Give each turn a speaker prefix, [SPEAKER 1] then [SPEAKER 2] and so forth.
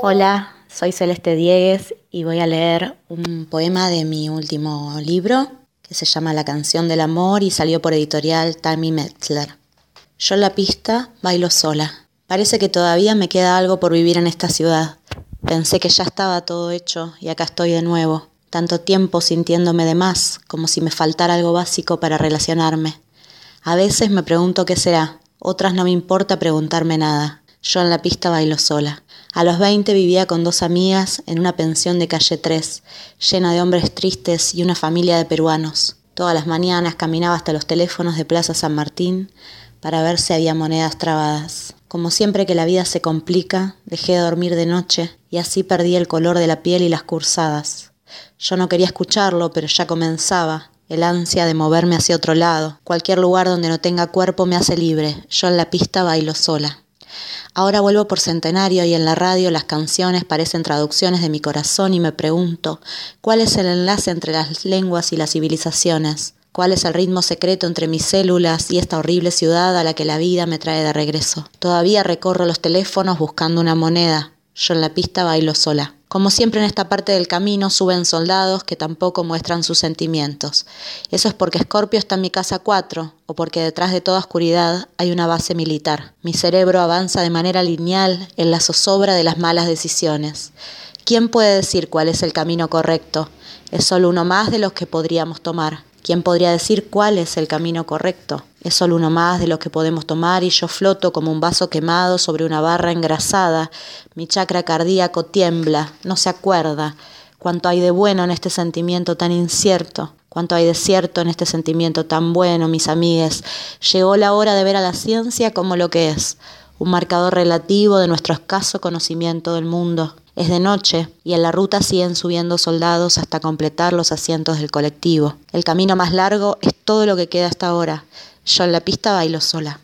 [SPEAKER 1] Hola, soy Celeste Diegues y voy a leer un poema de mi último libro que se llama La canción del amor y salió por editorial Tammy Metzler. Yo en la pista bailo sola. Parece que todavía me queda algo por vivir en esta ciudad. Pensé que ya estaba todo hecho y acá estoy de nuevo. Tanto tiempo sintiéndome de más, como si me faltara algo básico para relacionarme. A veces me pregunto qué será, otras no me importa preguntarme nada. Yo en la pista bailo sola. A los 20 vivía con dos amigas en una pensión de calle 3, llena de hombres tristes y una familia de peruanos. Todas las mañanas caminaba hasta los teléfonos de Plaza San Martín para ver si había monedas trabadas. Como siempre que la vida se complica, dejé de dormir de noche y así perdí el color de la piel y las cursadas. Yo no quería escucharlo, pero ya comenzaba, el ansia de moverme hacia otro lado. Cualquier lugar donde no tenga cuerpo me hace libre. Yo en la pista bailo sola. Ahora vuelvo por centenario y en la radio las canciones parecen traducciones de mi corazón y me pregunto, ¿cuál es el enlace entre las lenguas y las civilizaciones? ¿Cuál es el ritmo secreto entre mis células y esta horrible ciudad a la que la vida me trae de regreso? Todavía recorro los teléfonos buscando una moneda. Yo en la pista bailo sola. Como siempre en esta parte del camino suben soldados que tampoco muestran sus sentimientos. Eso es porque Scorpio está en mi casa 4 o porque detrás de toda oscuridad hay una base militar. Mi cerebro avanza de manera lineal en la zozobra de las malas decisiones. ¿Quién puede decir cuál es el camino correcto? Es solo uno más de los que podríamos tomar. ¿Quién podría decir cuál es el camino correcto? Es solo uno más de los que podemos tomar y yo floto como un vaso quemado sobre una barra engrasada. Mi chakra cardíaco tiembla, no se acuerda. Cuánto hay de bueno en este sentimiento tan incierto. Cuánto hay de cierto en este sentimiento tan bueno, mis amigues. Llegó la hora de ver a la ciencia como lo que es, un marcador relativo de nuestro escaso conocimiento del mundo. Es de noche y en la ruta siguen subiendo soldados hasta completar los asientos del colectivo. El camino más largo es todo lo que queda hasta ahora. Yo en la pista bailo sola.